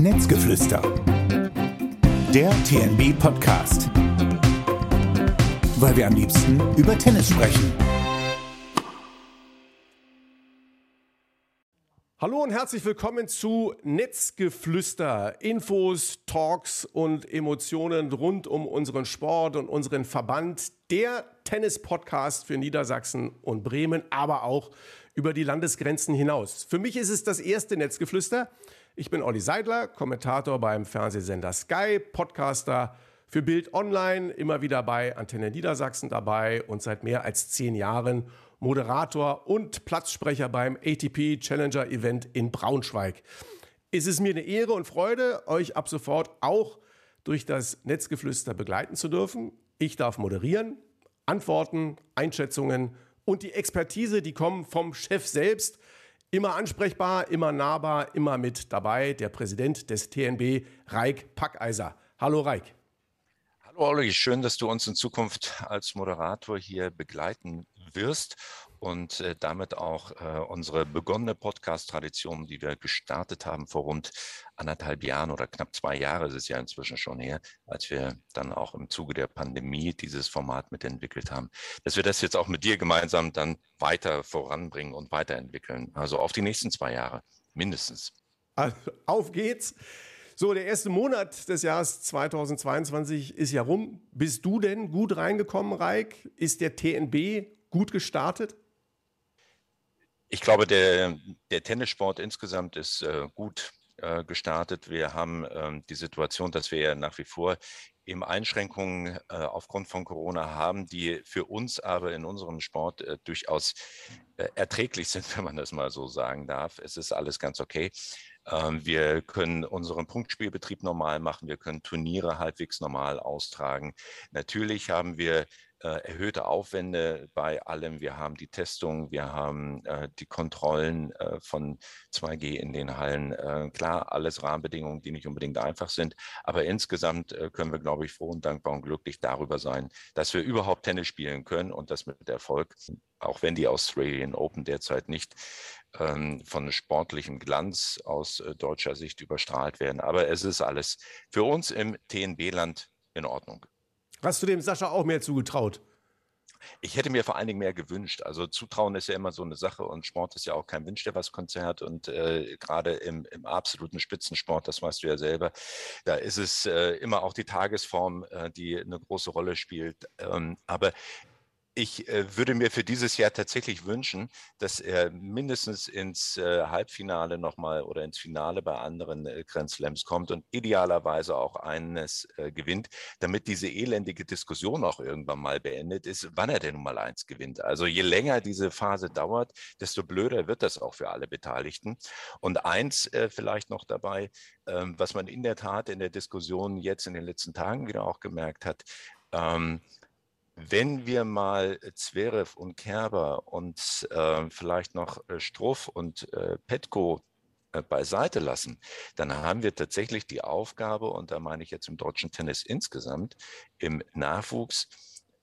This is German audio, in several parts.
Netzgeflüster. Der TNB Podcast. Weil wir am liebsten über Tennis sprechen. Hallo und herzlich willkommen zu Netzgeflüster. Infos, Talks und Emotionen rund um unseren Sport und unseren Verband. Der Tennis-Podcast für Niedersachsen und Bremen, aber auch über die Landesgrenzen hinaus. Für mich ist es das erste Netzgeflüster. Ich bin Olli Seidler, Kommentator beim Fernsehsender Sky, Podcaster für Bild Online, immer wieder bei Antenne Niedersachsen dabei und seit mehr als zehn Jahren Moderator und Platzsprecher beim ATP Challenger Event in Braunschweig. Es ist mir eine Ehre und Freude, euch ab sofort auch durch das Netzgeflüster begleiten zu dürfen. Ich darf moderieren, Antworten, Einschätzungen und die Expertise, die kommen vom Chef selbst. Immer ansprechbar, immer nahbar, immer mit dabei, der Präsident des TNB, Reik Packeiser. Hallo Reik. Hallo Olli, schön, dass du uns in Zukunft als Moderator hier begleiten wirst und äh, damit auch äh, unsere begonnene Podcast-Tradition, die wir gestartet haben vor rund anderthalb Jahren oder knapp zwei Jahre ist es ja inzwischen schon her, als wir dann auch im Zuge der Pandemie dieses Format mitentwickelt haben, dass wir das jetzt auch mit dir gemeinsam dann weiter voranbringen und weiterentwickeln. Also auf die nächsten zwei Jahre mindestens. Also, auf geht's. So, der erste Monat des Jahres 2022 ist ja rum. Bist du denn gut reingekommen, Reik? Ist der TNB gut gestartet? Ich glaube, der, der Tennissport insgesamt ist äh, gut äh, gestartet. Wir haben ähm, die Situation, dass wir ja nach wie vor eben Einschränkungen äh, aufgrund von Corona haben, die für uns aber in unserem Sport äh, durchaus äh, erträglich sind, wenn man das mal so sagen darf. Es ist alles ganz okay. Ähm, wir können unseren Punktspielbetrieb normal machen. Wir können Turniere halbwegs normal austragen. Natürlich haben wir erhöhte Aufwände bei allem. Wir haben die Testung, wir haben äh, die Kontrollen äh, von 2G in den Hallen. Äh, klar, alles Rahmenbedingungen, die nicht unbedingt einfach sind. Aber insgesamt äh, können wir, glaube ich, froh und dankbar und glücklich darüber sein, dass wir überhaupt Tennis spielen können und das mit Erfolg. Auch wenn die Australian Open derzeit nicht ähm, von sportlichem Glanz aus äh, deutscher Sicht überstrahlt werden. Aber es ist alles für uns im TNB-Land in Ordnung. Hast du dem Sascha auch mehr zugetraut? Ich hätte mir vor allen Dingen mehr gewünscht. Also Zutrauen ist ja immer so eine Sache und Sport ist ja auch kein Wünsch, der was Konzert. Und äh, gerade im, im, absoluten Spitzensport, das weißt du ja selber, da ist es äh, immer auch die Tagesform, äh, die eine große Rolle spielt. Ähm, aber ich äh, würde mir für dieses Jahr tatsächlich wünschen, dass er mindestens ins äh, Halbfinale nochmal oder ins Finale bei anderen äh, Grand Slams kommt und idealerweise auch eines äh, gewinnt, damit diese elendige Diskussion auch irgendwann mal beendet ist, wann er denn Nummer eins gewinnt. Also je länger diese Phase dauert, desto blöder wird das auch für alle Beteiligten. Und eins äh, vielleicht noch dabei, ähm, was man in der Tat in der Diskussion jetzt in den letzten Tagen wieder auch gemerkt hat, ähm, wenn wir mal äh, Zverev und Kerber und äh, vielleicht noch äh, Struff und äh, Petko äh, beiseite lassen, dann haben wir tatsächlich die Aufgabe, und da meine ich jetzt im deutschen Tennis insgesamt, im Nachwuchs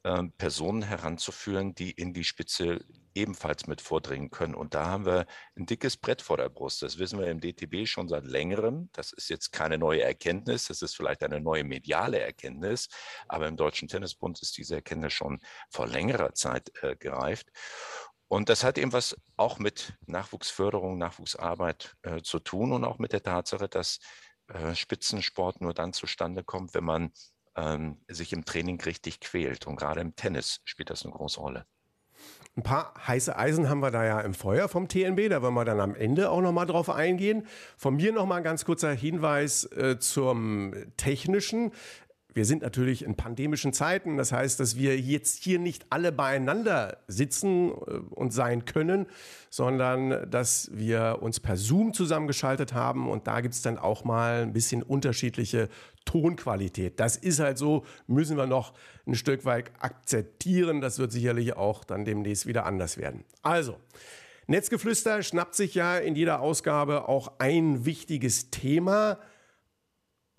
ähm, Personen heranzuführen, die in die Spitze ebenfalls mit vordringen können. Und da haben wir ein dickes Brett vor der Brust. Das wissen wir im DTB schon seit längerem. Das ist jetzt keine neue Erkenntnis. Das ist vielleicht eine neue mediale Erkenntnis. Aber im Deutschen Tennisbund ist diese Erkenntnis schon vor längerer Zeit äh, gereift. Und das hat eben was auch mit Nachwuchsförderung, Nachwuchsarbeit äh, zu tun und auch mit der Tatsache, dass äh, Spitzensport nur dann zustande kommt, wenn man ähm, sich im Training richtig quält. Und gerade im Tennis spielt das eine große Rolle. Ein paar heiße Eisen haben wir da ja im Feuer vom TNB, da wollen wir dann am Ende auch nochmal drauf eingehen. Von mir nochmal ein ganz kurzer Hinweis äh, zum Technischen wir sind natürlich in pandemischen Zeiten. Das heißt, dass wir jetzt hier nicht alle beieinander sitzen äh, und sein können, sondern dass wir uns per Zoom zusammengeschaltet haben. Und da gibt es dann auch mal ein bisschen unterschiedliche Tonqualität. Das ist halt so, müssen wir noch ein Stück weit akzeptieren. Das wird sicherlich auch dann demnächst wieder anders werden. Also, Netzgeflüster schnappt sich ja in jeder Ausgabe auch ein wichtiges Thema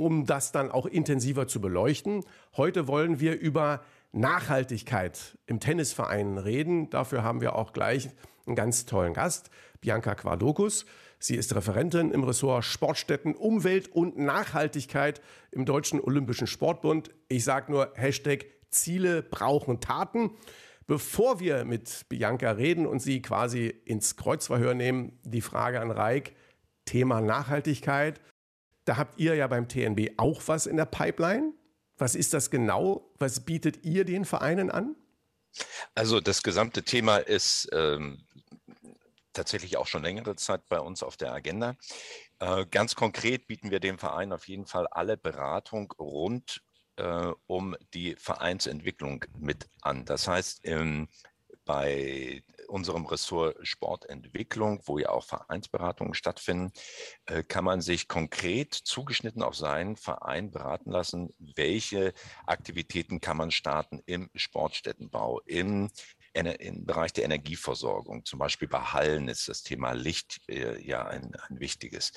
um das dann auch intensiver zu beleuchten. Heute wollen wir über Nachhaltigkeit im Tennisverein reden. Dafür haben wir auch gleich einen ganz tollen Gast, Bianca Quadokus. Sie ist Referentin im Ressort Sportstätten, Umwelt und Nachhaltigkeit im Deutschen Olympischen Sportbund. Ich sage nur Hashtag Ziele brauchen Taten. Bevor wir mit Bianca reden und sie quasi ins Kreuzverhör nehmen, die Frage an Reik, Thema Nachhaltigkeit. Da habt ihr ja beim TNB auch was in der Pipeline. Was ist das genau? Was bietet ihr den Vereinen an? Also das gesamte Thema ist ähm, tatsächlich auch schon längere Zeit bei uns auf der Agenda. Äh, ganz konkret bieten wir dem Verein auf jeden Fall alle Beratung rund äh, um die Vereinsentwicklung mit an. Das heißt, ähm, bei unserem Ressort Sportentwicklung, wo ja auch Vereinsberatungen stattfinden, äh, kann man sich konkret zugeschnitten auf seinen Verein beraten lassen, welche Aktivitäten kann man starten im Sportstättenbau, im im Bereich der Energieversorgung, zum Beispiel bei Hallen ist das Thema Licht äh, ja ein, ein wichtiges.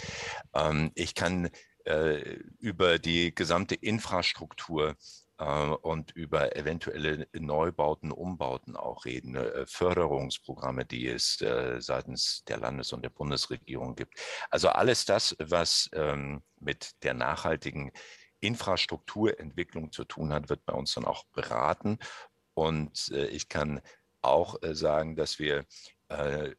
Ähm, ich kann äh, über die gesamte Infrastruktur äh, und über eventuelle Neubauten, Umbauten auch reden, äh, Förderungsprogramme, die es äh, seitens der Landes- und der Bundesregierung gibt. Also alles das, was ähm, mit der nachhaltigen Infrastrukturentwicklung zu tun hat, wird bei uns dann auch beraten. Und ich kann auch sagen, dass wir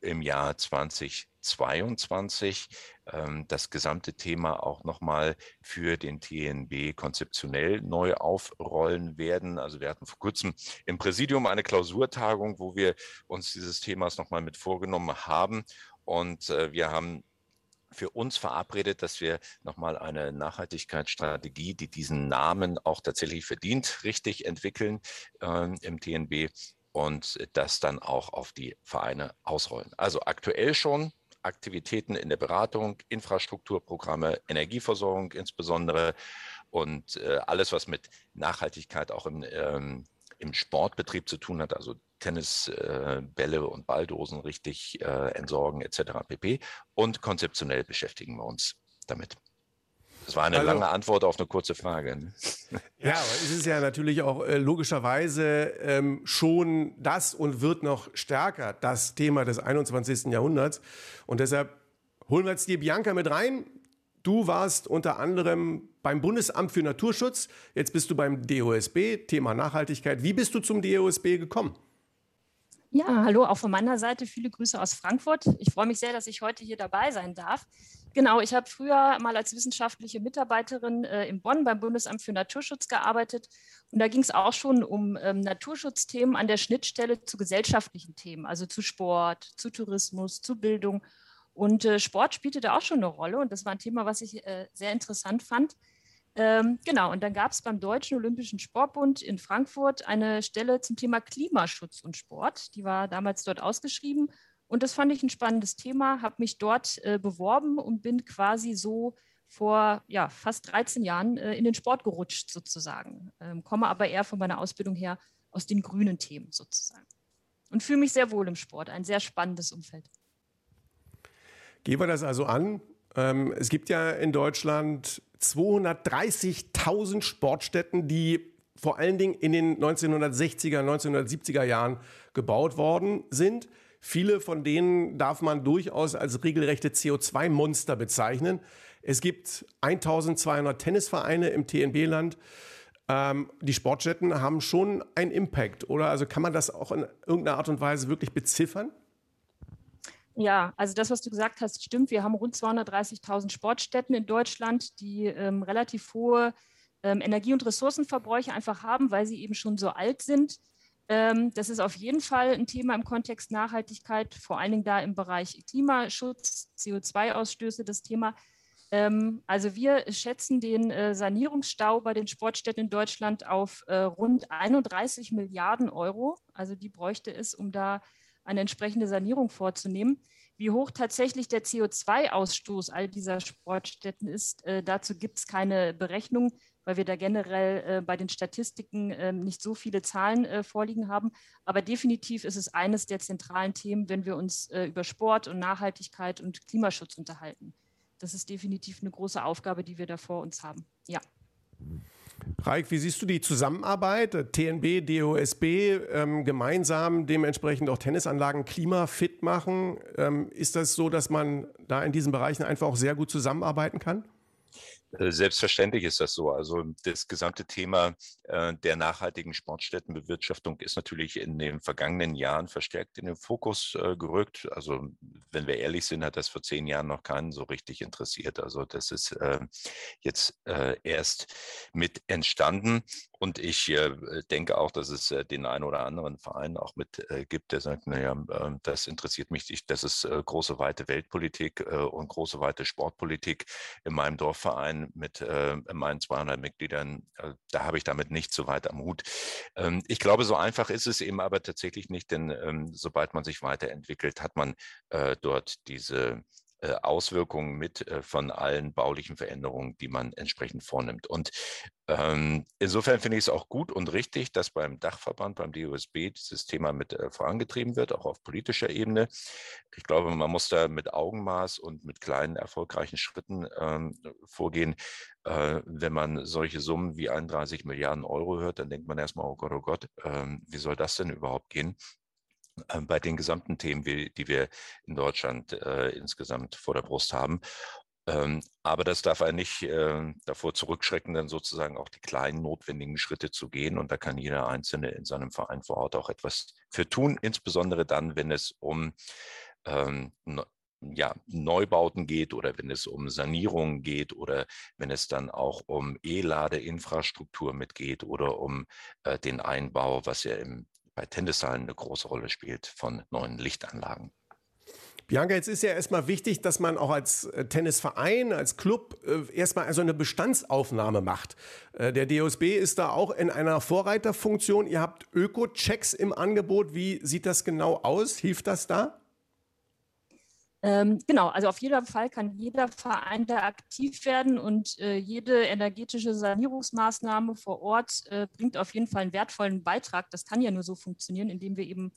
im Jahr 2022 ähm, das gesamte Thema auch nochmal für den TNB konzeptionell neu aufrollen werden. Also wir hatten vor kurzem im Präsidium eine Klausurtagung, wo wir uns dieses Themas nochmal mit vorgenommen haben. Und äh, wir haben für uns verabredet, dass wir nochmal eine Nachhaltigkeitsstrategie, die diesen Namen auch tatsächlich verdient, richtig entwickeln äh, im TNB und das dann auch auf die Vereine ausrollen. Also aktuell schon Aktivitäten in der Beratung, Infrastrukturprogramme, Energieversorgung insbesondere und äh, alles, was mit Nachhaltigkeit auch im, ähm, im Sportbetrieb zu tun hat, also Tennisbälle äh, und Balldosen richtig äh, entsorgen etc. pp. Und konzeptionell beschäftigen wir uns damit. Das war eine also, lange Antwort auf eine kurze Frage. Ne? Ja, aber es ist ja natürlich auch äh, logischerweise ähm, schon das und wird noch stärker das Thema des 21. Jahrhunderts. Und deshalb holen wir jetzt die Bianca mit rein. Du warst unter anderem beim Bundesamt für Naturschutz, jetzt bist du beim DOSB, Thema Nachhaltigkeit. Wie bist du zum DOSB gekommen? Ja, hallo, auch von meiner Seite viele Grüße aus Frankfurt. Ich freue mich sehr, dass ich heute hier dabei sein darf. Genau, ich habe früher mal als wissenschaftliche Mitarbeiterin äh, in Bonn beim Bundesamt für Naturschutz gearbeitet. Und da ging es auch schon um ähm, Naturschutzthemen an der Schnittstelle zu gesellschaftlichen Themen, also zu Sport, zu Tourismus, zu Bildung. Und äh, Sport spielte da auch schon eine Rolle. Und das war ein Thema, was ich äh, sehr interessant fand. Ähm, genau, und dann gab es beim Deutschen Olympischen Sportbund in Frankfurt eine Stelle zum Thema Klimaschutz und Sport. Die war damals dort ausgeschrieben. Und das fand ich ein spannendes Thema, habe mich dort äh, beworben und bin quasi so vor ja, fast 13 Jahren äh, in den Sport gerutscht sozusagen, ähm, komme aber eher von meiner Ausbildung her aus den grünen Themen sozusagen und fühle mich sehr wohl im Sport, ein sehr spannendes Umfeld. Gehen wir das also an. Ähm, es gibt ja in Deutschland 230.000 Sportstätten, die vor allen Dingen in den 1960er, 1970er Jahren gebaut worden sind. Viele von denen darf man durchaus als regelrechte CO2-Monster bezeichnen. Es gibt 1200 Tennisvereine im TNB-Land. Ähm, die Sportstätten haben schon einen Impact, oder? Also kann man das auch in irgendeiner Art und Weise wirklich beziffern? Ja, also das, was du gesagt hast, stimmt. Wir haben rund 230.000 Sportstätten in Deutschland, die ähm, relativ hohe ähm, Energie- und Ressourcenverbräuche einfach haben, weil sie eben schon so alt sind. Ähm, das ist auf jeden Fall ein Thema im Kontext Nachhaltigkeit, vor allen Dingen da im Bereich Klimaschutz, CO2-Ausstöße, das Thema. Ähm, also wir schätzen den äh, Sanierungsstau bei den Sportstätten in Deutschland auf äh, rund 31 Milliarden Euro. Also die bräuchte es, um da eine entsprechende Sanierung vorzunehmen. Wie hoch tatsächlich der CO2-Ausstoß all dieser Sportstätten ist, äh, dazu gibt es keine Berechnung weil wir da generell äh, bei den Statistiken äh, nicht so viele Zahlen äh, vorliegen haben. Aber definitiv ist es eines der zentralen Themen, wenn wir uns äh, über Sport und Nachhaltigkeit und Klimaschutz unterhalten. Das ist definitiv eine große Aufgabe, die wir da vor uns haben. Ja. Raik, wie siehst du die Zusammenarbeit? TNB, DOSB, ähm, gemeinsam dementsprechend auch Tennisanlagen klimafit machen. Ähm, ist das so, dass man da in diesen Bereichen einfach auch sehr gut zusammenarbeiten kann? Äh, selbstverständlich ist das so. Also das gesamte Thema äh, der nachhaltigen Sportstättenbewirtschaftung ist natürlich in den vergangenen Jahren verstärkt in den Fokus äh, gerückt. Also wenn wir ehrlich sind, hat das vor zehn Jahren noch keinen so richtig interessiert. Also das ist jetzt erst mit entstanden. Und ich denke auch, dass es den einen oder anderen Verein auch mit gibt, der sagt, naja, das interessiert mich nicht. Das ist große, weite Weltpolitik und große, weite Sportpolitik in meinem Dorfverein mit äh, meinen 200 Mitgliedern, äh, da habe ich damit nicht so weit am Hut. Ähm, ich glaube, so einfach ist es eben aber tatsächlich nicht, denn ähm, sobald man sich weiterentwickelt, hat man äh, dort diese Auswirkungen mit äh, von allen baulichen Veränderungen, die man entsprechend vornimmt. Und ähm, insofern finde ich es auch gut und richtig, dass beim Dachverband, beim DOSB dieses Thema mit äh, vorangetrieben wird, auch auf politischer Ebene. Ich glaube, man muss da mit Augenmaß und mit kleinen erfolgreichen Schritten ähm, vorgehen. Äh, wenn man solche Summen wie 31 Milliarden Euro hört, dann denkt man erstmal, oh Gott, oh Gott, äh, wie soll das denn überhaupt gehen? Ähm, bei den gesamten Themen, die wir in Deutschland äh, insgesamt vor der Brust haben. Ähm, aber das darf einen nicht äh, davor zurückschrecken, dann sozusagen auch die kleinen notwendigen Schritte zu gehen. Und da kann jeder Einzelne in seinem Verein vor Ort auch etwas für tun, insbesondere dann, wenn es um ähm, ja, Neubauten geht oder wenn es um Sanierungen geht oder wenn es dann auch um E-Ladeinfrastruktur mitgeht oder um äh, den Einbau, was ja im bei Tennishallen eine große Rolle spielt von neuen Lichtanlagen. Bianca, jetzt ist ja erstmal wichtig, dass man auch als äh, Tennisverein, als Club äh, erstmal also eine Bestandsaufnahme macht. Äh, der DOSB ist da auch in einer Vorreiterfunktion. Ihr habt Öko-Checks im Angebot. Wie sieht das genau aus? Hilft das da? Ähm, genau, also auf jeden Fall kann jeder Verein da aktiv werden und äh, jede energetische Sanierungsmaßnahme vor Ort äh, bringt auf jeden Fall einen wertvollen Beitrag. Das kann ja nur so funktionieren, indem wir eben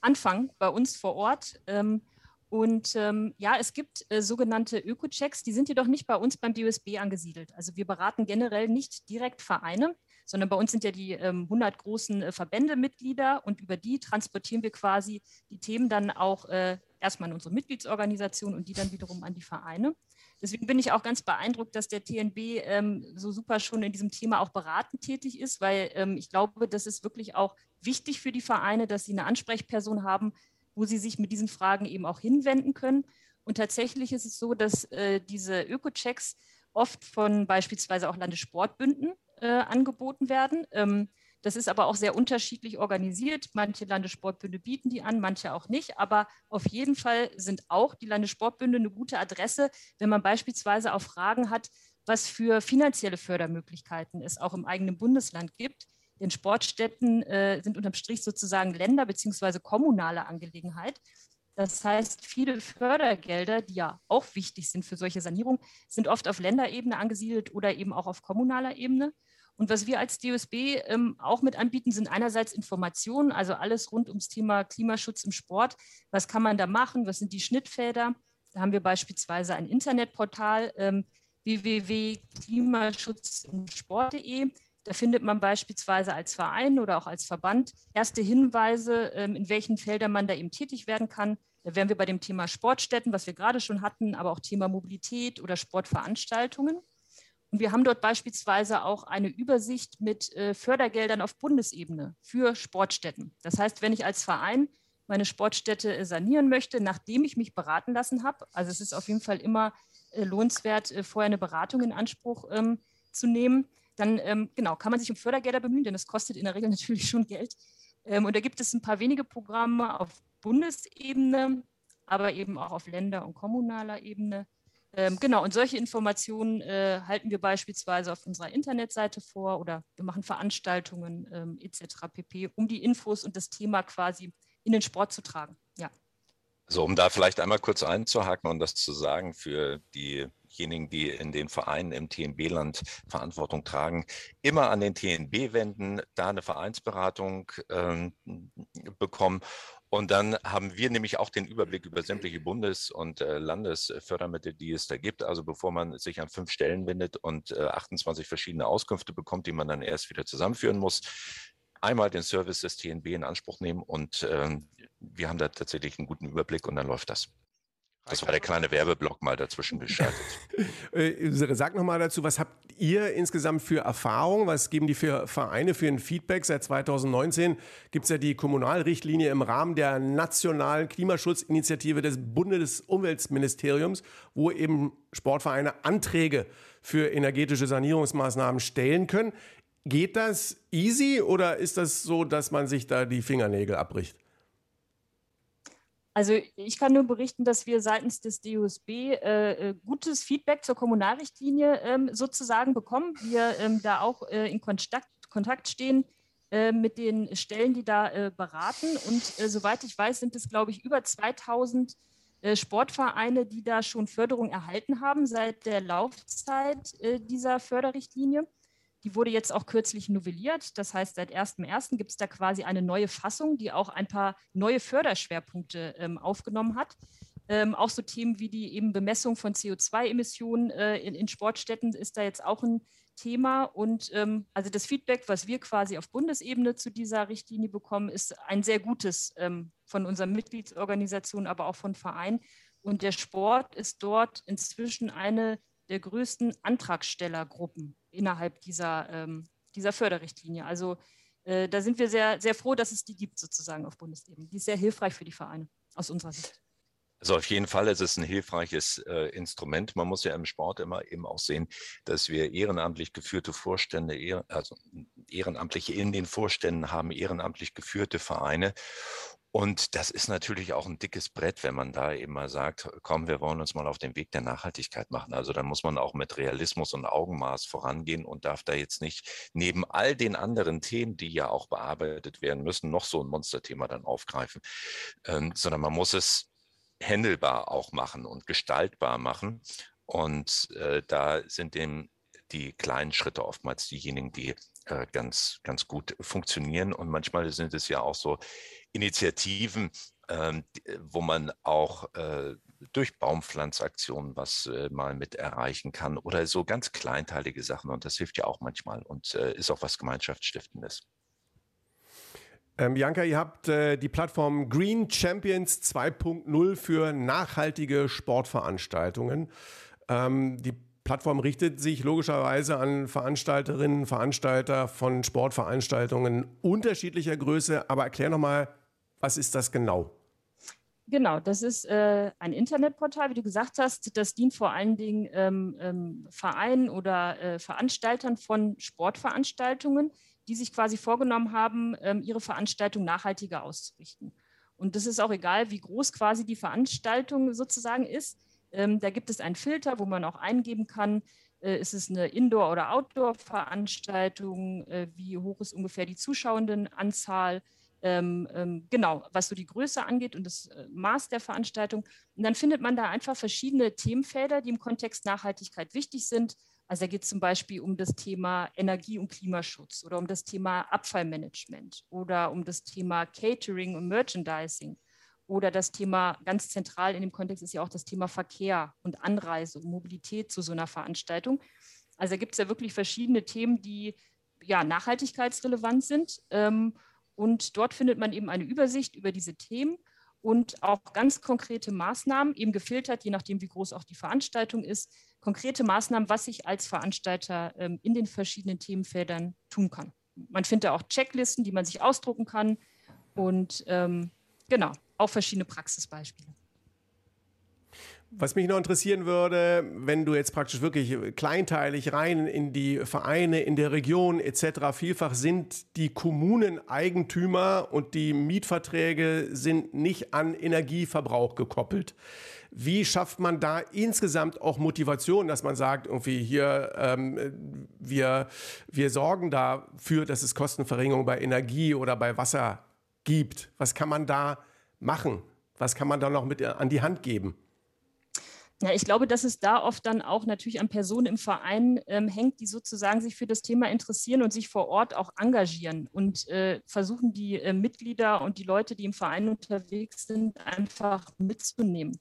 anfangen bei uns vor Ort. Ähm, und ähm, ja, es gibt äh, sogenannte Öko-Checks, die sind jedoch nicht bei uns beim DUSB angesiedelt. Also wir beraten generell nicht direkt Vereine, sondern bei uns sind ja die ähm, 100 großen äh, Verbände Mitglieder und über die transportieren wir quasi die Themen dann auch äh, erstmal in unsere Mitgliedsorganisation und die dann wiederum an die Vereine. Deswegen bin ich auch ganz beeindruckt, dass der TNB ähm, so super schon in diesem Thema auch beratend tätig ist, weil ähm, ich glaube, das ist wirklich auch wichtig für die Vereine, dass sie eine Ansprechperson haben, wo sie sich mit diesen Fragen eben auch hinwenden können. Und tatsächlich ist es so, dass äh, diese Öko-Checks oft von beispielsweise auch Landessportbünden äh, angeboten werden. Ähm, das ist aber auch sehr unterschiedlich organisiert. Manche Landessportbünde bieten die an, manche auch nicht. Aber auf jeden Fall sind auch die Landessportbünde eine gute Adresse, wenn man beispielsweise auch Fragen hat, was für finanzielle Fördermöglichkeiten es auch im eigenen Bundesland gibt. Denn Sportstätten äh, sind unterm Strich sozusagen Länder- bzw. kommunale Angelegenheit. Das heißt, viele Fördergelder, die ja auch wichtig sind für solche Sanierungen, sind oft auf Länderebene angesiedelt oder eben auch auf kommunaler Ebene. Und was wir als DOSB ähm, auch mit anbieten, sind einerseits Informationen, also alles rund ums Thema Klimaschutz im Sport. Was kann man da machen? Was sind die Schnittfelder? Da haben wir beispielsweise ein Internetportal ähm, www.klimaschutzimpsport.de. Da findet man beispielsweise als Verein oder auch als Verband erste Hinweise, ähm, in welchen Feldern man da eben tätig werden kann. Da wären wir bei dem Thema Sportstätten, was wir gerade schon hatten, aber auch Thema Mobilität oder Sportveranstaltungen. Und wir haben dort beispielsweise auch eine Übersicht mit äh, Fördergeldern auf Bundesebene für Sportstätten. Das heißt, wenn ich als Verein meine Sportstätte äh, sanieren möchte, nachdem ich mich beraten lassen habe, also es ist auf jeden Fall immer äh, lohnenswert, äh, vorher eine Beratung in Anspruch ähm, zu nehmen, dann ähm, genau, kann man sich um Fördergelder bemühen, denn das kostet in der Regel natürlich schon Geld. Ähm, und da gibt es ein paar wenige Programme auf Bundesebene, aber eben auch auf Länder- und kommunaler Ebene ähm, genau, und solche Informationen äh, halten wir beispielsweise auf unserer Internetseite vor oder wir machen Veranstaltungen ähm, etc. pp, um die Infos und das Thema quasi in den Sport zu tragen. Ja. So, um da vielleicht einmal kurz einzuhaken und das zu sagen für diejenigen, die in den Vereinen im TNB-Land Verantwortung tragen, immer an den TNB wenden, da eine Vereinsberatung ähm, bekommen Und dann haben wir nämlich auch den Überblick über sämtliche Bundes- und äh, Landesfördermittel, die es da gibt. Also bevor man sich an fünf Stellen wendet und äh, 28 verschiedene Auskünfte bekommt, die man dann erst wieder zusammenführen muss, einmal den Service des TNB in Anspruch nehmen und äh, wir haben da tatsächlich einen guten Überblick und dann läuft das. Das war der kleine Werbeblock mal dazwischen geschaltet. Äh, sag nochmal dazu, was habt ihr insgesamt für Erfahrung? Was geben die für Vereine für ein Feedback? Seit 2019 gibt es ja die Kommunalrichtlinie im Rahmen der nationalen Klimaschutzinitiative des Bundesumweltministeriums, wo eben Sportvereine Anträge für energetische Sanierungsmaßnahmen stellen können. Geht das easy oder ist das so, dass man sich da die Fingernägel abbricht? Also ich kann nur berichten, dass wir seitens des DUSB äh, äh, gutes Feedback zur Kommunalrichtlinie ähm, sozusagen bekommen. Wir ähm, da auch äh, in Kontakt, Kontakt stehen äh, mit den Stellen, die da äh, beraten. Und äh, soweit ich weiß, sind es, glaube ich, über 2000 Sportvereine, die da schon Förderung erhalten haben seit der Laufzeit dieser Förderrichtlinie. Die wurde jetzt auch kürzlich novelliert. Das heißt, seit 1.1. gibt es da quasi eine neue Fassung, die auch ein paar neue Förderschwerpunkte ähm, aufgenommen hat. Ähm, auch so Themen wie die eben Bemessung von CO2-Emissionen äh, in, in, Sportstätten ist da jetzt auch ein Thema. Und ähm, also das Feedback, was wir quasi auf Bundesebene zu dieser Richtlinie bekommen, ist ein sehr gutes ähm, von unseren Mitgliedsorganisationen, aber auch von Vereinen. Und der Sport ist dort inzwischen eine der größten Antragstellergruppen innerhalb dieser, ähm, dieser Förderrichtlinie. Also äh, da sind wir sehr, sehr froh, dass es die gibt sozusagen auf Bundesebene. Die ist sehr hilfreich für die Vereine aus unserer Sicht. Also auf jeden Fall ist es ein hilfreiches äh, Instrument. Man muss ja im Sport immer eben auch sehen, dass wir ehrenamtlich geführte Vorstände, also Ehrenamtliche in den Vorständen haben, ehrenamtlich geführte Vereine. Und das ist natürlich auch ein dickes Brett, wenn man da eben mal sagt, komm, wir wollen uns mal auf den Weg der Nachhaltigkeit machen. Also da muss man auch mit Realismus und Augenmaß vorangehen und darf da jetzt nicht neben all den anderen Themen, die ja auch bearbeitet werden müssen, noch so ein Monsterthema dann aufgreifen, ähm, sondern man muss es händelbar auch machen und gestaltbar machen. Und äh, da sind dem die kleinen Schritte oftmals diejenigen, die äh, ganz, ganz gut funktionieren. Und manchmal sind es ja auch so Initiativen, ähm, wo man auch äh, durch Baumpflanzaktionen was äh, mal mit erreichen kann oder so ganz kleinteilige Sachen. Und das hilft ja auch manchmal und äh, ist auch was Gemeinschaftsstiftendes. Ähm, Bianca, ihr habt äh, die Plattform Green Champions 2.0 für nachhaltige Sportveranstaltungen. Ähm, die Plattform richtet sich logischerweise an Veranstalterinnen, Veranstalter von Sportveranstaltungen unterschiedlicher Größe. Aber erklär nochmal, was ist das genau? Genau, das ist äh, ein Internetportal, wie du gesagt hast. Das dient vor allen Dingen ähm, ähm, Vereinen oder äh, Veranstaltern von Sportveranstaltungen, die sich quasi vorgenommen haben, ähm, ihre Veranstaltung nachhaltiger auszurichten. Und das ist auch egal, wie groß quasi die Veranstaltung sozusagen ist. Ähm, da gibt es einen Filter, wo man auch eingeben kann, äh, ist es eine Indoor- oder Outdoor-Veranstaltung, äh, wie hoch ist ungefähr die Zuschauendenanzahl, ähm, ähm, genau, was so die Größe angeht und das äh, Maß der Veranstaltung. Und dann findet man da einfach verschiedene Themenfelder, die im Kontext Nachhaltigkeit wichtig sind. Also da geht es zum Beispiel um das Thema Energie- und Klimaschutz oder um das Thema Abfallmanagement oder um das Thema Catering und Merchandising oder das Thema, ganz zentral in dem Kontext ist ja auch das Thema Verkehr und Anreise und Mobilität zu so einer Veranstaltung. Also da gibt es ja wirklich verschiedene Themen, die ja nachhaltigkeitsrelevant sind. Ähm, und dort findet man eben eine Übersicht über diese Themen und auch ganz konkrete Maßnahmen, eben gefiltert, je nachdem, wie groß auch die Veranstaltung ist, konkrete Maßnahmen, was ich als Veranstalter ähm, in den verschiedenen Themenfeldern tun kann. Man findet auch Checklisten, die man sich ausdrucken kann. Und ähm, genau, auch verschiedene Praxisbeispiele. Was mich noch interessieren würde, wenn du jetzt praktisch wirklich kleinteilig rein in die Vereine, in der Region etc. Vielfach sind die Kommunen Eigentümer und die Mietverträge sind nicht an Energieverbrauch gekoppelt. Wie schafft man da insgesamt auch Motivation, dass man sagt, irgendwie hier, ähm, wir, wir sorgen dafür, dass es Kostenverringerung bei Energie oder bei Wasser gibt? Was kann man da machen? Was kann man da noch mit an die Hand geben? Ja, ich glaube, dass es da oft dann auch natürlich an Personen im Verein ähm, hängt, die sozusagen sich für das Thema interessieren und sich vor Ort auch engagieren und äh, versuchen, die äh, Mitglieder und die Leute, die im Verein unterwegs sind, einfach mitzunehmen.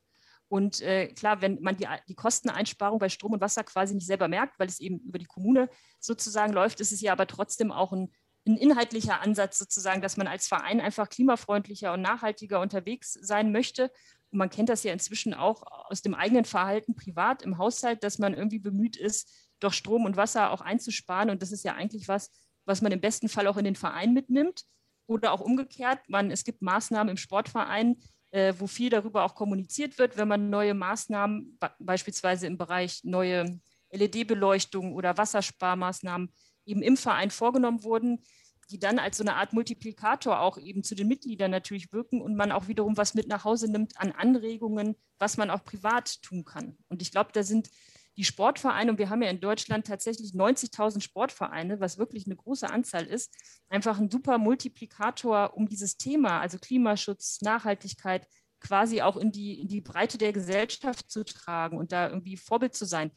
Und äh, klar, wenn man die, die Kosteneinsparung bei Strom und Wasser quasi nicht selber merkt, weil es eben über die Kommune sozusagen läuft, ist es ja aber trotzdem auch ein, ein inhaltlicher Ansatz sozusagen, dass man als Verein einfach klimafreundlicher und nachhaltiger unterwegs sein möchte man kennt das ja inzwischen auch aus dem eigenen Verhalten privat im Haushalt, dass man irgendwie bemüht ist, doch Strom und Wasser auch einzusparen. Und das ist ja eigentlich was, was man im besten Fall auch in den Verein mitnimmt. Oder auch umgekehrt, man, es gibt Maßnahmen im Sportverein, äh, wo viel darüber auch kommuniziert wird, wenn man neue Maßnahmen, beispielsweise im Bereich neue LED-Beleuchtung oder Wassersparmaßnahmen eben im Verein vorgenommen wurden, die dann als so eine Art Multiplikator auch eben zu den Mitgliedern natürlich wirken und man auch wiederum was mit nach Hause nimmt an Anregungen, was man auch privat tun kann. Und ich glaube, da sind die Sportvereine, und wir haben ja in Deutschland tatsächlich 90.000 Sportvereine, was wirklich eine große Anzahl ist, einfach ein super Multiplikator, um dieses Thema, also Klimaschutz, Nachhaltigkeit, quasi auch in die, in die Breite der Gesellschaft zu tragen und da irgendwie Vorbild zu sein.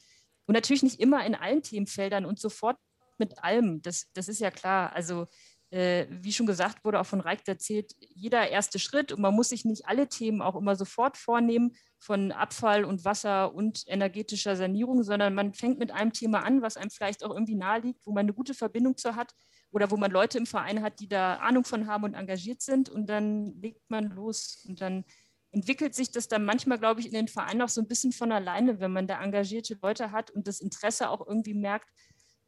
Und natürlich nicht immer in allen Themenfeldern und sofort mit allem. Das, das ist ja klar. Also äh, wie schon gesagt wurde, auch von Reich erzählt, jeder erste Schritt und man muss sich nicht alle Themen auch immer sofort vornehmen von Abfall und Wasser und energetischer Sanierung, sondern man fängt mit einem Thema an, was einem vielleicht auch irgendwie nahe liegt, wo man eine gute Verbindung zu hat oder wo man Leute im Verein hat, die da Ahnung von haben und engagiert sind und dann legt man los und dann entwickelt sich das dann manchmal, glaube ich, in den Vereinen auch so ein bisschen von alleine, wenn man da engagierte Leute hat und das Interesse auch irgendwie merkt,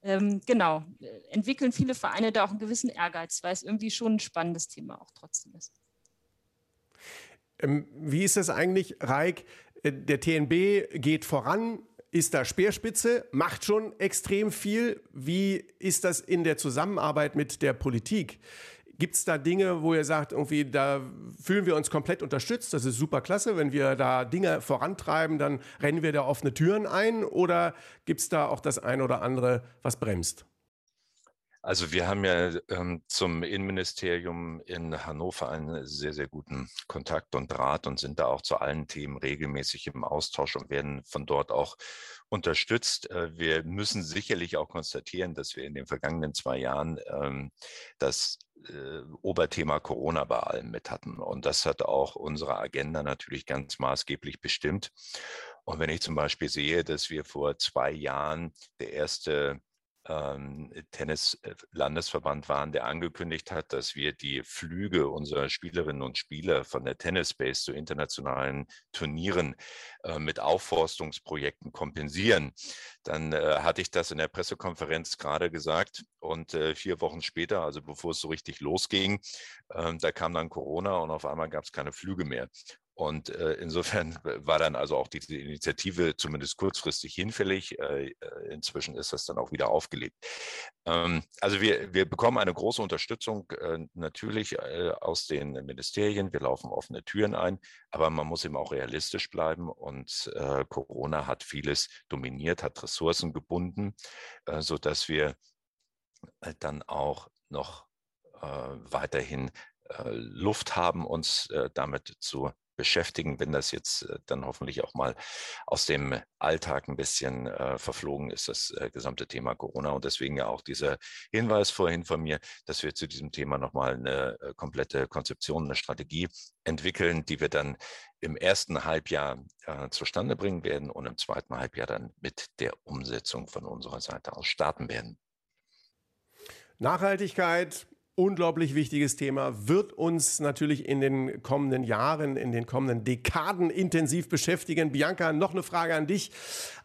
ähm, genau, äh, entwickeln viele Vereine da auch einen gewissen Ehrgeiz, weil es irgendwie schon ein spannendes Thema auch trotzdem ist. Ähm, wie ist das eigentlich, Reik? Äh, der TNB geht voran, ist da Speerspitze, macht schon extrem viel. Wie ist das in der Zusammenarbeit mit der Politik? Gibt es da Dinge, wo ihr sagt, irgendwie, da fühlen wir uns komplett unterstützt? Das ist super klasse. Wenn wir da Dinge vorantreiben, dann rennen wir da offene Türen ein. Oder gibt es da auch das eine oder andere, was bremst? Also wir haben ja ähm, zum Innenministerium in Hannover einen sehr, sehr guten Kontakt und Draht und sind da auch zu allen Themen regelmäßig im Austausch und werden von dort auch unterstützt. Äh, wir müssen sicherlich auch konstatieren, dass wir in den vergangenen zwei Jahren ähm, das äh, Oberthema Corona bei allem mit hatten. Und das hat auch unsere Agenda natürlich ganz maßgeblich bestimmt. Und wenn ich zum Beispiel sehe, dass wir vor zwei Jahren der erste Tennis-Landesverband waren, der angekündigt hat, dass wir die Flüge unserer Spielerinnen und Spieler von der Tennisbase zu internationalen Turnieren äh, mit Aufforstungsprojekten kompensieren. Dann äh, hatte ich das in der Pressekonferenz gerade gesagt und äh, vier Wochen später, also bevor es so richtig losging, ähm, da kam dann Corona und auf einmal gab es keine Flüge mehr. Und äh, insofern war dann also auch diese Initiative zumindest kurzfristig hinfällig. Äh, äh, inzwischen ist das dann auch wieder aufgelebt. Ähm, also wir, wir bekommen eine große Unterstützung äh, natürlich äh, aus den Ministerien. Wir laufen offene Türen ein, aber man muss eben auch realistisch bleiben. Und äh, Corona hat vieles dominiert, hat Ressourcen gebunden, äh, sodass wir dann auch noch weiterhin Luft haben, uns damit zu beschäftigen, wenn das jetzt äh, dann hoffentlich auch mal aus dem Alltag ein bisschen äh, verflogen ist, das äh, gesamte Thema Corona. Und deswegen ja auch dieser Hinweis vorhin von mir, dass wir zu diesem Thema nochmal eine äh, komplette Konzeption, eine Strategie entwickeln, die wir dann im ersten Halbjahr äh, zustande bringen werden und im zweiten Halbjahr dann mit der Umsetzung von unserer Seite aus starten werden. Nachhaltigkeit, unglaublich wichtiges Thema, wird uns natürlich in den kommenden Jahren, in den kommenden Dekaden intensiv beschäftigen. Bianca, noch eine Frage an dich.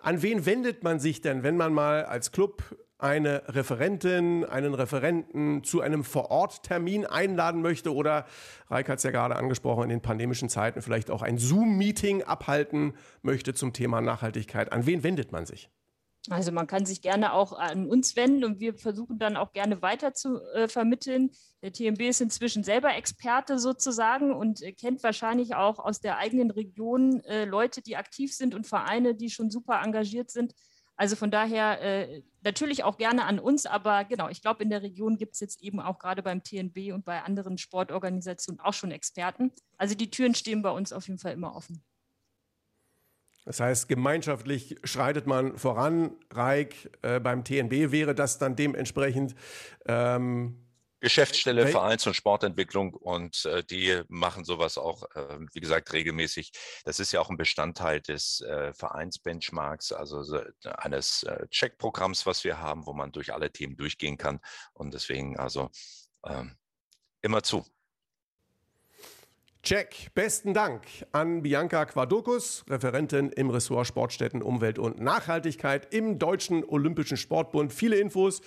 An wen wendet man sich denn, wenn man mal als Club eine Referentin, einen Referenten zu einem Vororttermin einladen möchte oder, Reik hat es ja gerade angesprochen, in den pandemischen Zeiten vielleicht auch ein Zoom-Meeting abhalten möchte zum Thema Nachhaltigkeit. An wen wendet man sich? Also man kann sich gerne auch an uns wenden und wir versuchen dann auch gerne weiter zu äh, vermitteln. Der TMB ist inzwischen selber Experte sozusagen und äh, kennt wahrscheinlich auch aus der eigenen Region äh, Leute, die aktiv sind und Vereine, die schon super engagiert sind. Also von daher äh, natürlich auch gerne an uns, aber genau, ich glaube, in der Region gibt es jetzt eben auch gerade beim TNB und bei anderen Sportorganisationen auch schon Experten. Also die Türen stehen bei uns auf jeden Fall immer offen. Das heißt, gemeinschaftlich schreitet man voran. Reik, äh, beim TNB wäre das dann dementsprechend. Ähm, Geschäftsstelle okay. Vereins- und Sportentwicklung und äh, die machen sowas auch, äh, wie gesagt, regelmäßig. Das ist ja auch ein Bestandteil des äh, Vereinsbenchmarks, also eines äh, Checkprogramms, was wir haben, wo man durch alle Themen durchgehen kann. Und deswegen also ähm, immer zu. Check. Besten Dank an Bianca Quadokus, Referentin im Ressort Sportstätten, Umwelt und Nachhaltigkeit im Deutschen Olympischen Sportbund. Viele Infos,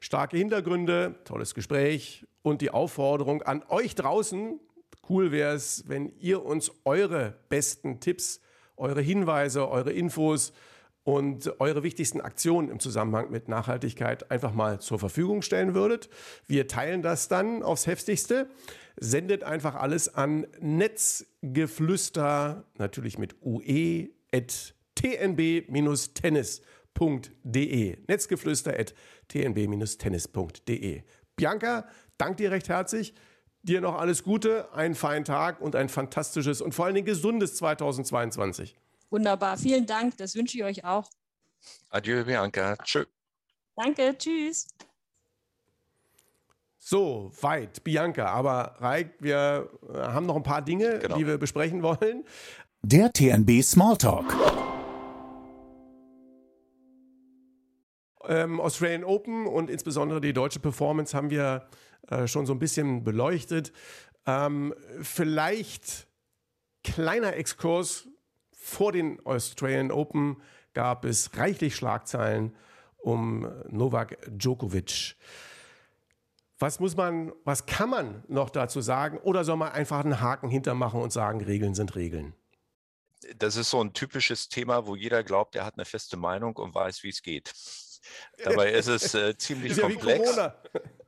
starke Hintergründe, tolles Gespräch und die Aufforderung an euch draußen. Cool wäre es, wenn ihr uns eure besten Tipps, eure Hinweise, eure Infos und eure wichtigsten Aktionen im Zusammenhang mit Nachhaltigkeit einfach mal zur Verfügung stellen würdet. Wir teilen das dann aufs heftigste. Sendet einfach alles an Netzgeflüster, natürlich mit ue, at tnb-tennis.de. Netzgeflüster at tnb-tennis.de. Bianca, danke dir recht herzlich. Dir noch alles Gute, einen feinen Tag und ein fantastisches und vor allen Dingen gesundes 2022. Wunderbar, vielen Dank, das wünsche ich euch auch. Adieu, Bianca. Tschüss. Danke, tschüss. So, weit, Bianca. Aber Raik, wir äh, haben noch ein paar Dinge, genau. die wir besprechen wollen. Der TNB Smalltalk. Ähm, Australian Open und insbesondere die deutsche Performance haben wir äh, schon so ein bisschen beleuchtet. Ähm, vielleicht kleiner Exkurs vor den Australian Open gab es reichlich Schlagzeilen um Novak Djokovic. Was muss man, was kann man noch dazu sagen? Oder soll man einfach einen Haken hintermachen und sagen, Regeln sind Regeln? Das ist so ein typisches Thema, wo jeder glaubt, er hat eine feste Meinung und weiß, wie es geht. Dabei ist es äh, ziemlich ist komplex. Ja,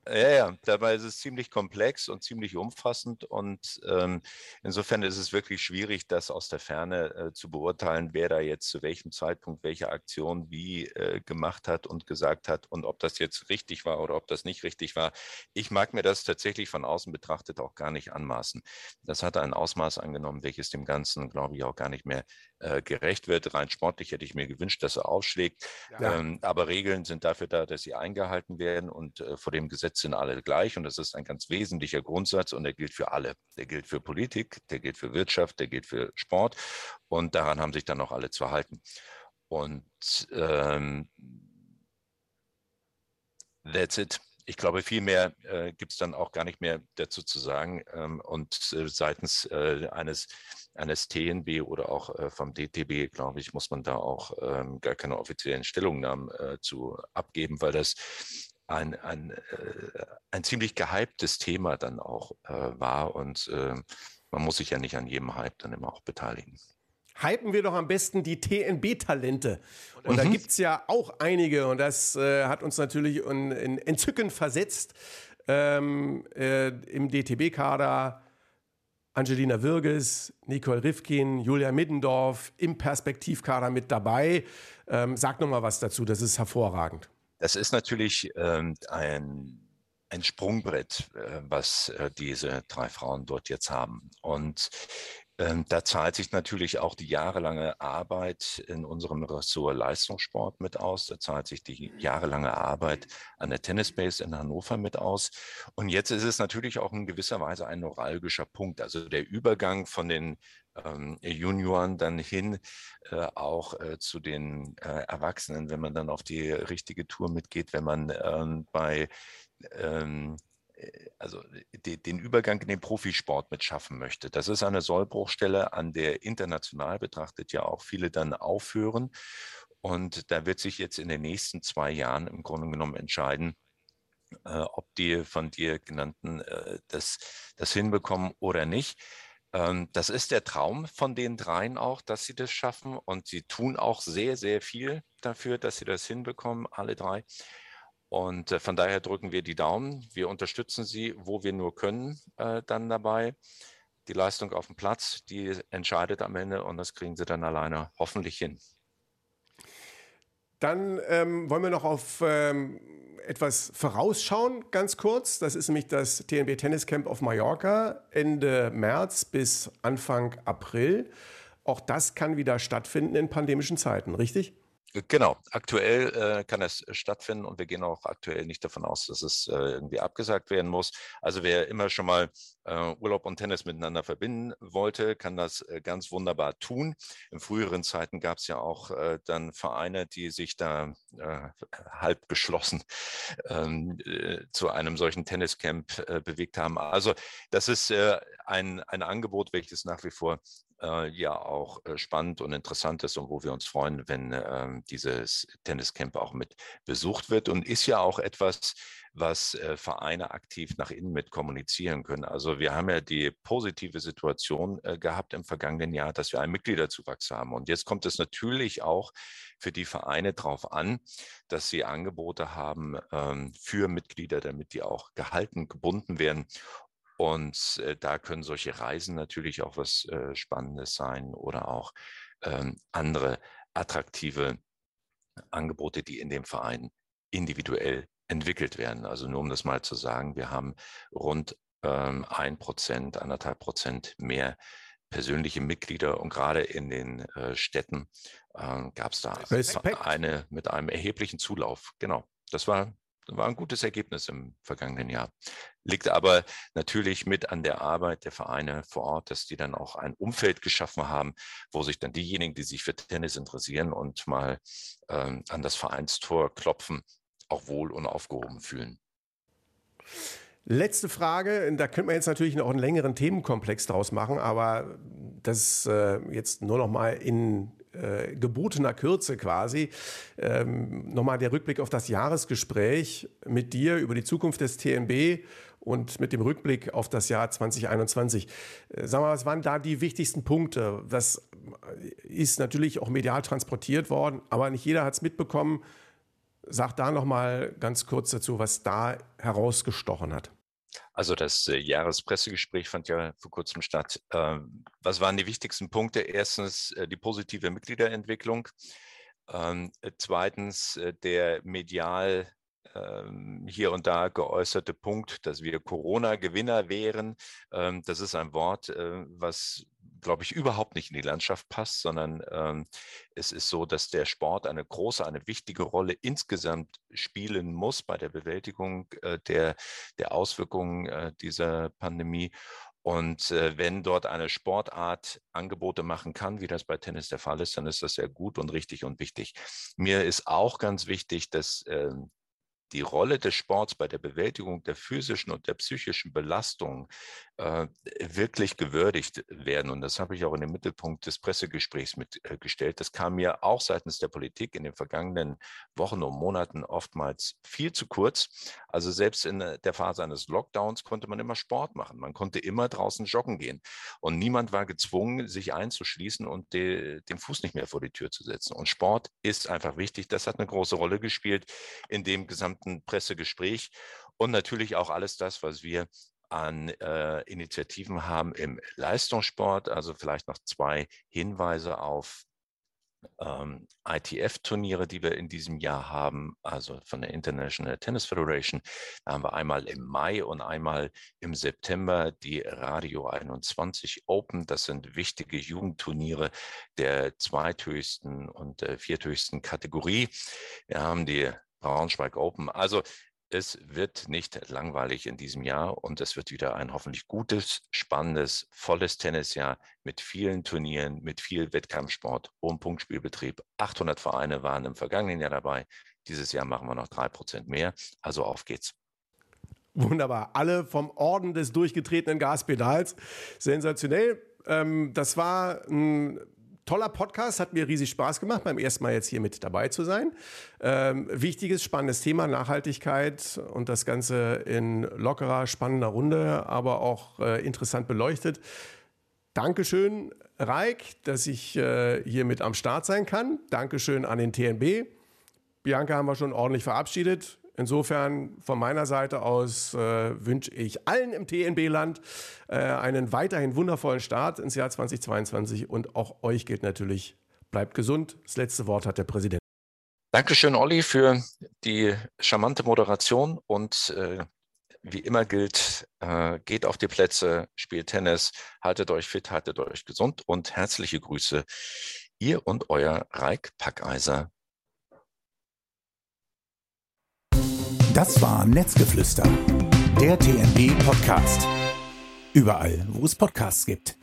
ja, dabei ist es ziemlich komplex und ziemlich umfassend und ähm, insofern ist es wirklich schwierig, das aus der Ferne äh, zu beurteilen, wer da jetzt zu welchem Zeitpunkt welche Aktion wie äh, gemacht hat und gesagt hat und ob das jetzt richtig war oder ob das nicht richtig war. Ich mag mir das tatsächlich von außen betrachtet auch gar nicht anmaßen. Das hat ein Ausmaß angenommen, welches dem Ganzen, glaube ich, auch gar nicht mehr äh, gerecht wird. Rein sportlich hätte ich mir gewünscht, dass er aufschlägt. Ja. Ähm, aber Regeln sind dafür da, dass sie eingehalten werden und äh, vor dem Gesetz sind alle gleich und das ist ein ganz wesentlicher Grundsatz und der gilt für alle. Der gilt für Politik, der gilt für Wirtschaft, der gilt für Sport und daran haben sich dann auch alle zu halten. Und ähm, that's it. Ich glaube, viel mehr äh, gibt es dann auch gar nicht mehr dazu zu sagen. Ähm, und äh, seitens äh, eines, eines TNB oder auch äh, vom DTB, glaube ich, muss man da auch ähm, gar keine offiziellen Stellungnahmen äh, zu abgeben, weil das ein, ein, äh, ein ziemlich gehyptes Thema dann auch äh, war und äh, man muss sich ja nicht an jedem Hype dann immer auch beteiligen. Hypen wir doch am besten die TNB-Talente. Und mhm. da gibt es ja auch einige und das äh, hat uns natürlich in, in Entzücken versetzt. Ähm, äh, Im DTB-Kader Angelina Wirges, Nicole Rifkin, Julia Middendorf im Perspektivkader mit dabei. Ähm, sag noch mal was dazu, das ist hervorragend. Das ist natürlich ähm, ein, ein Sprungbrett, äh, was äh, diese drei Frauen dort jetzt haben. Und ähm, da zahlt sich natürlich auch die jahrelange Arbeit in unserem Ressort Leistungssport mit aus. Da zahlt sich die jahrelange Arbeit an der Tennisbase in Hannover mit aus. Und jetzt ist es natürlich auch in gewisser Weise ein neuralgischer Punkt. Also der Übergang von den ähm, Junioren dann hin äh, auch äh, zu den äh, Erwachsenen, wenn man dann auf die richtige Tour mitgeht, wenn man ähm, bei ähm, äh, also de, den Übergang in den Profisport mit schaffen möchte. Das ist eine Sollbruchstelle, an der international betrachtet ja auch viele dann aufhören. Und da wird sich jetzt in den nächsten zwei Jahren im Grunde genommen entscheiden, äh, ob die von dir genannten äh, das, das hinbekommen oder nicht. Ähm, das ist der Traum von den dreien auch, dass sie das schaffen. Und sie tun auch sehr, sehr viel dafür, dass sie das hinbekommen, alle drei. Und äh, von daher drücken wir die Daumen. Wir unterstützen sie, wo wir nur können, äh, dann dabei. Die Leistung auf dem Platz, die entscheidet am Ende und das kriegen sie dann alleine hoffentlich hin. Dann ähm, wollen wir noch auf ähm, etwas vorausschauen, ganz kurz. Das ist nämlich das TNB Tennis Camp auf Mallorca Ende März bis Anfang April. auch das kann wieder stattfinden in pandemischen Zeiten, richtig? Genau, aktuell äh, kann es stattfinden und wir gehen auch aktuell nicht davon aus, dass es äh, irgendwie abgesagt werden muss. Also wer immer schon mal äh, Urlaub und Tennis miteinander verbinden wollte, kann das äh, ganz wunderbar tun. In früheren Zeiten gab es ja auch äh, dann Vereine, die sich da äh, halb geschlossen ähm, zu einem solchen Tenniscamp bewegt haben. Also das ist ein, ein Angebot, welches nach wie vor äh, ja auch äh, spannend und interessant ist und wo wir uns freuen, wenn äh, dieses Tenniscamp auch mit besucht wird und ist ja auch etwas, was äh, Vereine aktiv nach innen mit kommunizieren können. Also wir haben ja die positive Situation äh, gehabt im vergangenen Jahr, dass wir einen Mitgliederzuwachs haben. Und jetzt kommt es natürlich auch für die Vereine darauf an, dass sie Angebote haben ähm, für Mitglieder, damit die auch gehalten, gebunden werden und äh, da können solche Reisen natürlich auch was äh, Spannendes sein oder auch ähm, andere attraktive Angebote, die in dem Verein individuell entwickelt werden. Also nur um das mal zu sagen, wir haben rund ähm, ein Prozent, anderthalb Prozent mehr persönliche Mitglieder und gerade in den äh, Städten äh, gab es da Respekt. eine mit einem erheblichen Zulauf. Genau, das war war ein gutes Ergebnis im vergangenen Jahr. Liegt aber natürlich mit an der Arbeit der Vereine vor Ort, dass die dann auch ein Umfeld geschaffen haben, wo sich dann diejenigen, die sich für Tennis interessieren und mal ähm, an das Vereinstor klopfen, auch wohl und aufgehoben fühlen. Letzte Frage, da könnte man jetzt natürlich noch einen längeren Themenkomplex draus machen, aber das äh, jetzt nur noch mal in äh, gebotener Kürze quasi. Ähm, nochmal der Rückblick auf das Jahresgespräch mit dir über die Zukunft des TNB und mit dem Rückblick auf das Jahr 2021. Äh, sag mal, was waren da die wichtigsten Punkte? Das ist natürlich auch medial transportiert worden, aber nicht jeder hat es mitbekommen. Sag da nochmal ganz kurz dazu, was da herausgestochen hat. Also das äh, Jahrespressegespräch fand ja vor kurzem statt. Ähm, was waren die wichtigsten Punkte? Erstens äh, die positive Mitgliederentwicklung. Ähm, äh, zweitens der medial hier und da geäußerte Punkt, dass wir Corona-Gewinner wären. Ähm, das ist ein Wort, äh, was, glaube ich, überhaupt nicht in die Landschaft passt, sondern ähm, es ist so, dass der Sport eine große, eine wichtige Rolle insgesamt spielen muss bei der Bewältigung äh, der, der Auswirkungen äh, dieser Pandemie. Und wenn dort eine Sportart Angebote machen kann, wie das bei Tennis der Fall ist, dann ist das sehr gut und richtig und wichtig. Mir ist auch ganz wichtig, dass die Rolle des Sports bei der Bewältigung der physischen und der psychischen Belastung äh, wirklich gewürdigt werden. Und das habe ich auch in den Mittelpunkt des Pressegesprächs mitgestellt. Äh, das kam mir auch seitens der Politik in den vergangenen Wochen und Monaten oftmals viel zu kurz. Also selbst in der Phase eines Lockdowns konnte man immer Sport machen. Man konnte immer draußen joggen gehen. Und niemand war gezwungen, sich einzuschließen und de, den Fuß nicht mehr vor die Tür zu setzen. Und Sport ist einfach wichtig. Das hat eine große Rolle gespielt in dem gesamten gesamten Pressegespräch und natürlich auch alles das, was wir an äh, Initiativen haben im Leistungssport. Also vielleicht noch zwei Hinweise auf ähm, ITF-Turniere, die wir in diesem Jahr haben, also von der International Tennis Federation. Da haben wir einmal im Mai und einmal im September die Radio 21 Open. Das sind wichtige Jugendturniere der zweithöchsten und äh, vierthöchsten Kategorie. Wir haben die Braunschweig Open. Also es wird nicht langweilig in diesem Jahr und es wird wieder ein hoffentlich gutes, spannendes, volles Tennisjahr mit vielen Turnieren, mit viel Wettkampfsport, hohem Punktspielbetrieb. 800 Vereine waren im vergangenen Jahr dabei. Dieses Jahr machen wir noch drei Prozent mehr. Also auf geht's. Wunderbar. Alle vom Orden des durchgetretenen Gaspedals. Sensationell. Ähm, das war ein toller Podcast, hat mir riesig Spaß gemacht, beim ersten Mal jetzt hier mit dabei zu sein. Ähm, wichtiges, spannendes Thema, Nachhaltigkeit und das Ganze in lockerer, spannender Runde, aber auch äh, interessant beleuchtet. Dankeschön, Reik, dass ich äh, hier mit am Start sein kann. Dankeschön an den TNB. Bianca haben wir schon ordentlich verabschiedet. Insofern von meiner Seite aus äh, wünsche ich allen im TNB-Land äh, einen weiterhin wundervollen Start ins Jahr 2022 und auch euch gilt natürlich, bleibt gesund. Das letzte Wort hat der Präsident. Dankeschön, Olli, für die charmante Moderation und äh, wie immer gilt, äh, geht auf die Plätze, spielt Tennis, haltet euch fit, haltet euch gesund und herzliche Grüße, ihr und euer Reik Packeiser Das war Netzgeflüster, der TNB Podcast. Überall, wo es Podcasts gibt.